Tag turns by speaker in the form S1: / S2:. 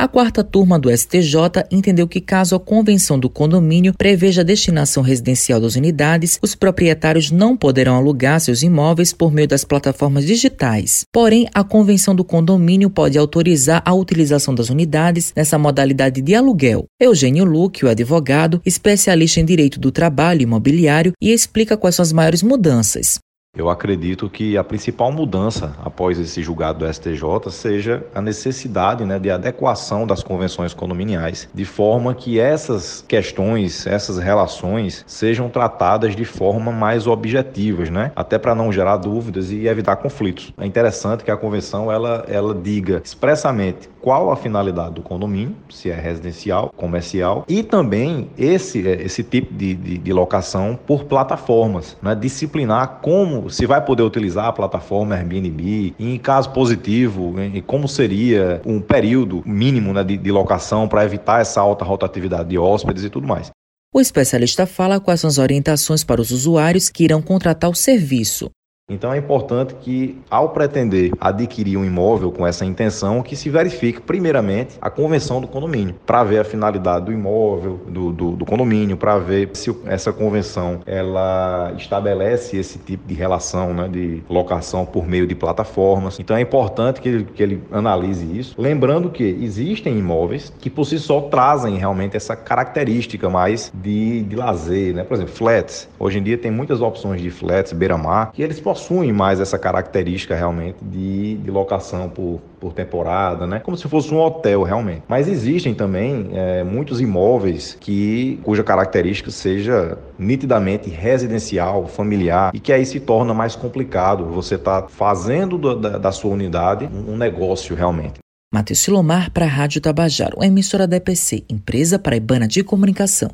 S1: A quarta turma do STJ entendeu que, caso a convenção do condomínio preveja a destinação residencial das unidades, os proprietários não poderão alugar seus imóveis por meio das plataformas digitais. Porém, a convenção do condomínio pode autorizar a utilização das unidades nessa modalidade de aluguel. Eugênio Luque, o advogado, especialista em direito do trabalho imobiliário, e explica quais são as maiores mudanças.
S2: Eu acredito que a principal mudança após esse julgado do STJ seja a necessidade né, de adequação das convenções condominiais, de forma que essas questões, essas relações sejam tratadas de forma mais objetivas, né? até para não gerar dúvidas e evitar conflitos. É interessante que a convenção ela, ela diga expressamente qual a finalidade do condomínio, se é residencial, comercial, e também esse, esse tipo de, de, de locação por plataformas, né? disciplinar como se vai poder utilizar a plataforma Airbnb, e em caso positivo, e como seria um período mínimo né, de, de locação para evitar essa alta rotatividade de hóspedes e tudo mais.
S1: O especialista fala quais são as orientações para os usuários que irão contratar o serviço.
S2: Então é importante que, ao pretender adquirir um imóvel com essa intenção, que se verifique primeiramente a convenção do condomínio, para ver a finalidade do imóvel, do, do, do condomínio, para ver se essa convenção ela estabelece esse tipo de relação né, de locação por meio de plataformas. Então é importante que ele, que ele analise isso, lembrando que existem imóveis que por si só trazem realmente essa característica mais de, de lazer, né? por exemplo, flats. Hoje em dia tem muitas opções de flats beira-mar que eles possuem mais essa característica realmente de, de locação por, por temporada, né? Como se fosse um hotel realmente. Mas existem também é, muitos imóveis que cuja característica seja nitidamente residencial, familiar e que aí se torna mais complicado você estar tá fazendo do, da, da sua unidade um negócio realmente.
S1: Matheus Silomar para a Rádio Tabajaro, emissora da EPC, empresa paraibana de comunicação.